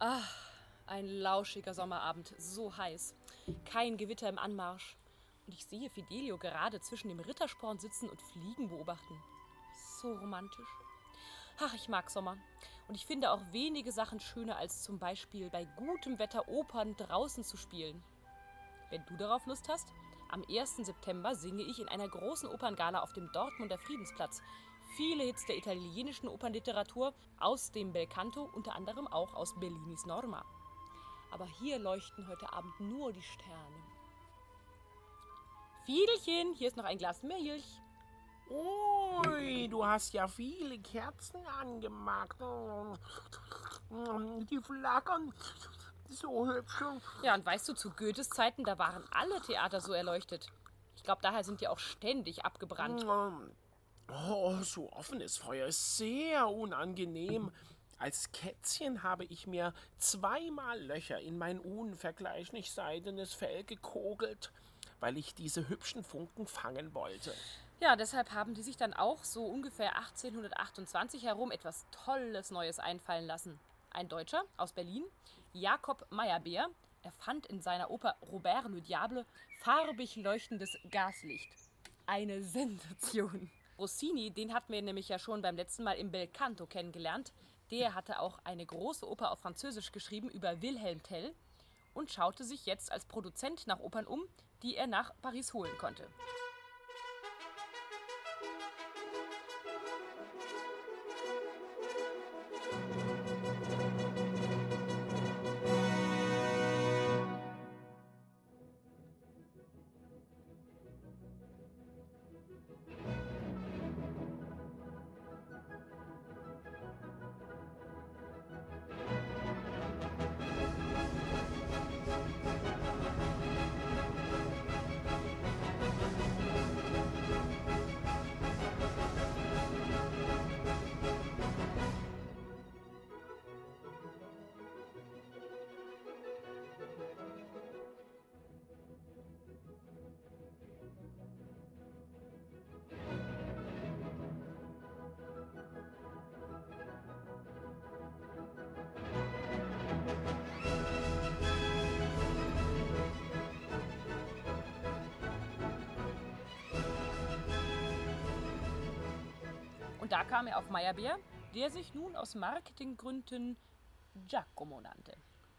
Ach, ein lauschiger Sommerabend, so heiß. Kein Gewitter im Anmarsch. Und ich sehe Fidelio gerade zwischen dem Rittersporn sitzen und Fliegen beobachten. So romantisch. Ach, ich mag Sommer. Und ich finde auch wenige Sachen schöner, als zum Beispiel bei gutem Wetter Opern draußen zu spielen. Wenn du darauf Lust hast, am 1. September singe ich in einer großen Operngala auf dem Dortmunder Friedensplatz. Viele Hits der italienischen Opernliteratur aus dem Belcanto, unter anderem auch aus Bellinis Norma. Aber hier leuchten heute Abend nur die Sterne. Fiedelchen, hier ist noch ein Glas Milch. Ui, du hast ja viele Kerzen angemacht. Die flackern so hübsch. Ja, und weißt du, zu Goethes Zeiten, da waren alle Theater so erleuchtet. Ich glaube, daher sind die auch ständig abgebrannt. Oh, so offenes Feuer ist sehr unangenehm. Als Kätzchen habe ich mir zweimal Löcher in mein unvergleichlich seidenes Fell gekogelt, weil ich diese hübschen Funken fangen wollte. Ja, deshalb haben die sich dann auch so ungefähr 1828 herum etwas Tolles Neues einfallen lassen. Ein Deutscher aus Berlin, Jakob Meyerbeer, erfand in seiner Oper Robert le Diable farbig leuchtendes Gaslicht. Eine Sensation. Rossini, den hatten wir nämlich ja schon beim letzten Mal im Belcanto kennengelernt. Der hatte auch eine große Oper auf Französisch geschrieben über Wilhelm Tell und schaute sich jetzt als Produzent nach Opern um, die er nach Paris holen konnte. Und da kam er auf Meyerbeer, der sich nun aus Marketinggründen Giacomo nannte.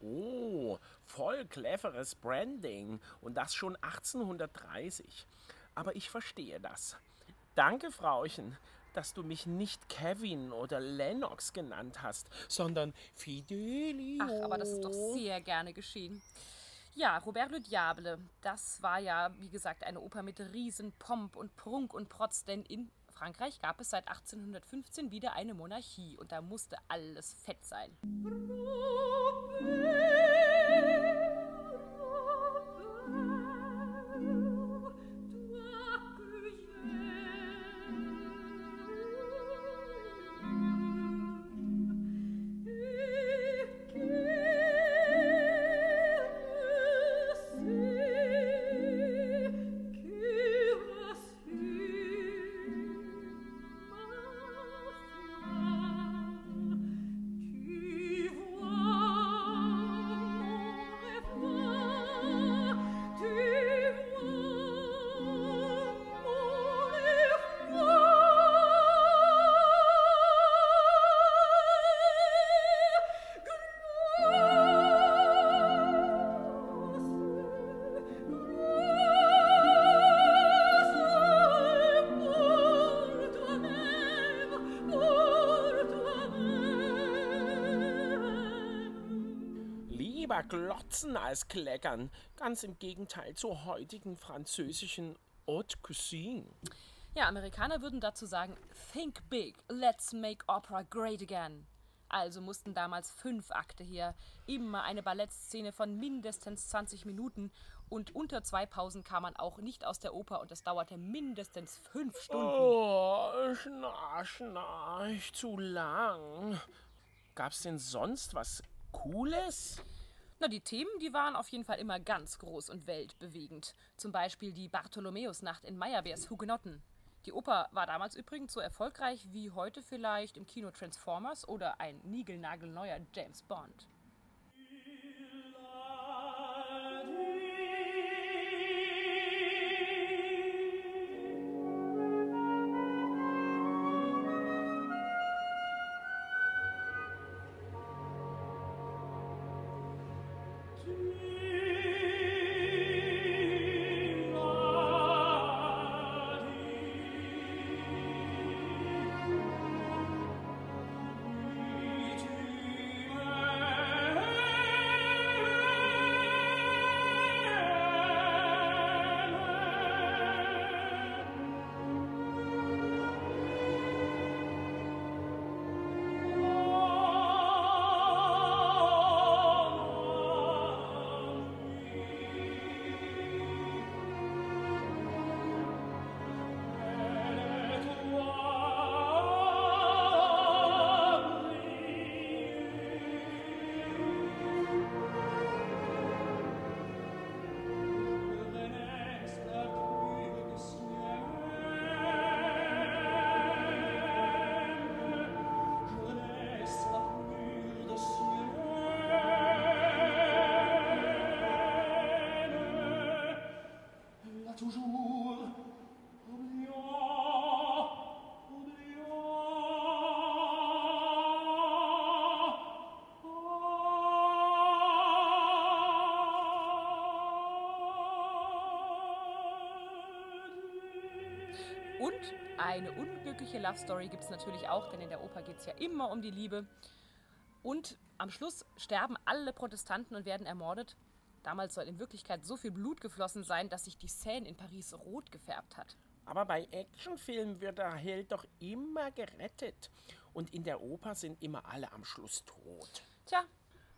Oh, voll cleveres Branding. Und das schon 1830. Aber ich verstehe das. Danke, Frauchen, dass du mich nicht Kevin oder Lennox genannt hast, sondern Fidelio. Ach, aber das ist doch sehr gerne geschehen. Ja, Robert le Diable, das war ja, wie gesagt, eine Oper mit Riesenpomp und Prunk und Protz, denn in Frankreich gab es seit 1815 wieder eine Monarchie und da musste alles fett sein. Glotzen als kleckern. Ganz im Gegenteil zur heutigen französischen Haute Cuisine. Ja, Amerikaner würden dazu sagen, think big, let's make opera great again. Also mussten damals fünf Akte her, immer eine Ballettszene von mindestens 20 Minuten und unter zwei Pausen kam man auch nicht aus der Oper und das dauerte mindestens fünf Stunden. Oh, schnarch, schnarch, zu lang. Gab's denn sonst was Cooles? Na, die Themen, die waren auf jeden Fall immer ganz groß und weltbewegend. Zum Beispiel die Bartholomäusnacht in Meyerbeers Hugenotten. Die Oper war damals übrigens so erfolgreich wie heute vielleicht im Kino Transformers oder ein niegelnagelneuer James Bond. Und eine unglückliche Love Story gibt es natürlich auch, denn in der Oper geht es ja immer um die Liebe. Und am Schluss sterben alle Protestanten und werden ermordet. Damals soll in Wirklichkeit so viel Blut geflossen sein, dass sich die Seine in Paris rot gefärbt hat. Aber bei Actionfilmen wird der Held doch immer gerettet. Und in der Oper sind immer alle am Schluss tot. Tja,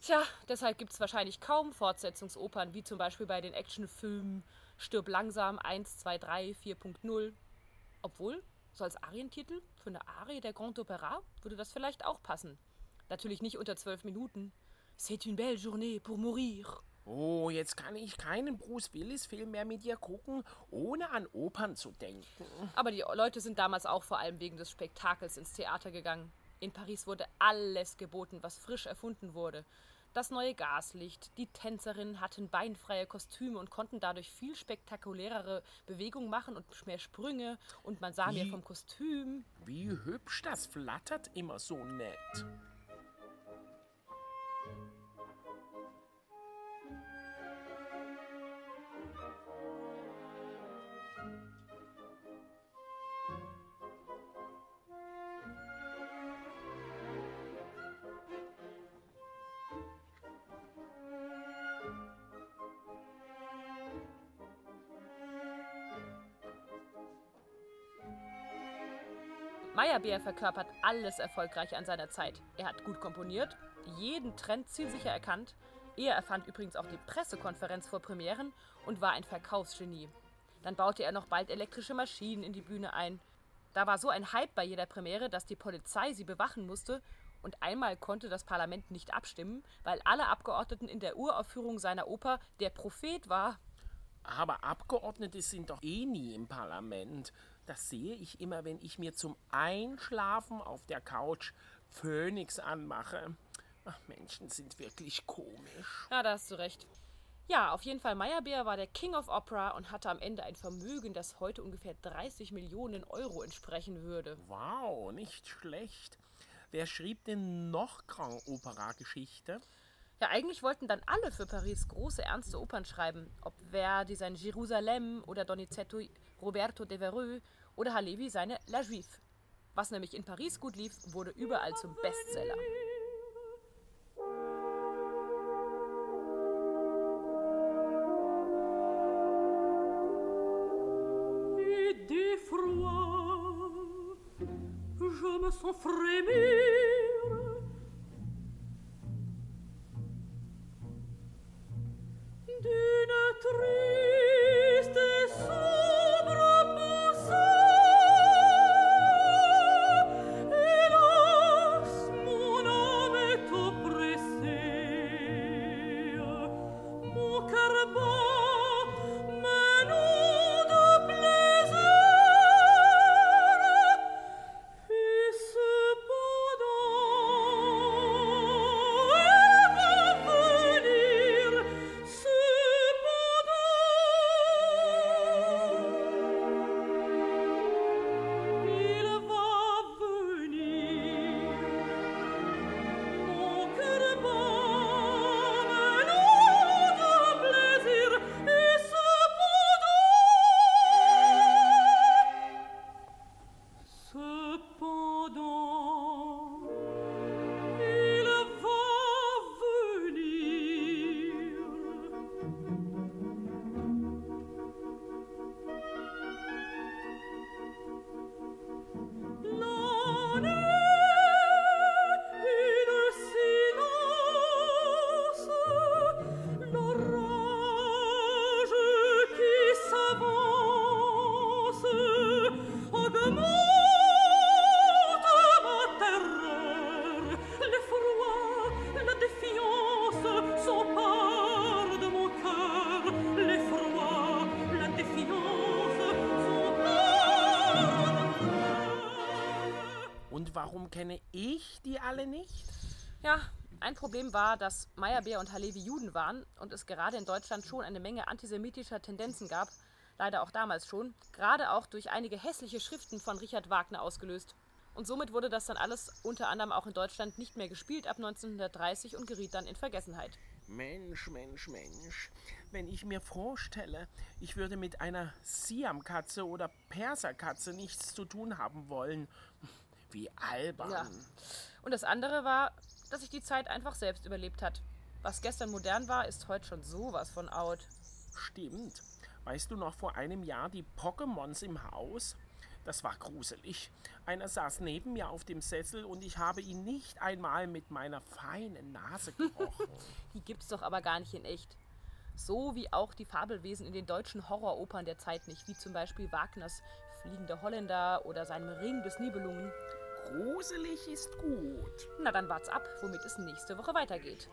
tja, deshalb gibt es wahrscheinlich kaum Fortsetzungsopern, wie zum Beispiel bei den Actionfilmen Stirb langsam 1, 2, 3, 4.0. Obwohl, so als Arientitel für eine Arie der Grand Opéra würde das vielleicht auch passen. Natürlich nicht unter zwölf Minuten. C'est une belle journée pour mourir. Oh, jetzt kann ich keinen Bruce Willis-Film mehr mit dir gucken, ohne an Opern zu denken. Aber die Leute sind damals auch vor allem wegen des Spektakels ins Theater gegangen. In Paris wurde alles geboten, was frisch erfunden wurde. Das neue Gaslicht, die Tänzerinnen hatten beinfreie Kostüme und konnten dadurch viel spektakulärere Bewegungen machen und mehr Sprünge und man sah Wie- mehr vom Kostüm. Wie hübsch das flattert immer so nett. Meyerbeer verkörpert alles erfolgreich an seiner Zeit. Er hat gut komponiert, jeden Trend zielsicher erkannt. Er erfand übrigens auch die Pressekonferenz vor Premieren und war ein Verkaufsgenie. Dann baute er noch bald elektrische Maschinen in die Bühne ein. Da war so ein Hype bei jeder Premiere, dass die Polizei sie bewachen musste und einmal konnte das Parlament nicht abstimmen, weil alle Abgeordneten in der Uraufführung seiner Oper Der Prophet war. Aber Abgeordnete sind doch eh nie im Parlament. Das sehe ich immer, wenn ich mir zum Einschlafen auf der Couch Phoenix anmache. Ach, Menschen sind wirklich komisch. Ja, da hast du recht. Ja, auf jeden Fall, Meyerbeer war der King of Opera und hatte am Ende ein Vermögen, das heute ungefähr 30 Millionen Euro entsprechen würde. Wow, nicht schlecht. Wer schrieb denn noch Grand Opera Geschichte? Ja, eigentlich wollten dann alle für Paris große, ernste Opern schreiben. Ob Verdi sein Jérusalem oder Donizetto Roberto Devereux oder Halevi seine La Juive. Was nämlich in Paris gut lief, wurde überall zum Bestseller. et d'effroi, je me sens frémir. Warum kenne ich die alle nicht? Ja, ein Problem war, dass Meyerbeer und Halevi Juden waren und es gerade in Deutschland schon eine Menge antisemitischer Tendenzen gab. Leider auch damals schon. Gerade auch durch einige hässliche Schriften von Richard Wagner ausgelöst. Und somit wurde das dann alles unter anderem auch in Deutschland nicht mehr gespielt ab 1930 und geriet dann in Vergessenheit. Mensch, Mensch, Mensch. Wenn ich mir vorstelle, ich würde mit einer Siamkatze oder Perserkatze nichts zu tun haben wollen. Wie albern. Ja. Und das andere war, dass sich die Zeit einfach selbst überlebt hat. Was gestern modern war, ist heute schon sowas von out. Stimmt. Weißt du noch vor einem Jahr die Pokémons im Haus? Das war gruselig. Einer saß neben mir auf dem Sessel und ich habe ihn nicht einmal mit meiner feinen Nase gerochen. Die gibt's doch aber gar nicht in echt. So wie auch die Fabelwesen in den deutschen Horroropern der Zeit nicht, wie zum Beispiel Wagners Fliegender Holländer oder seinem Ring des Nibelungen. Gruselig ist gut. Na dann wart's ab, womit es nächste Woche weitergeht.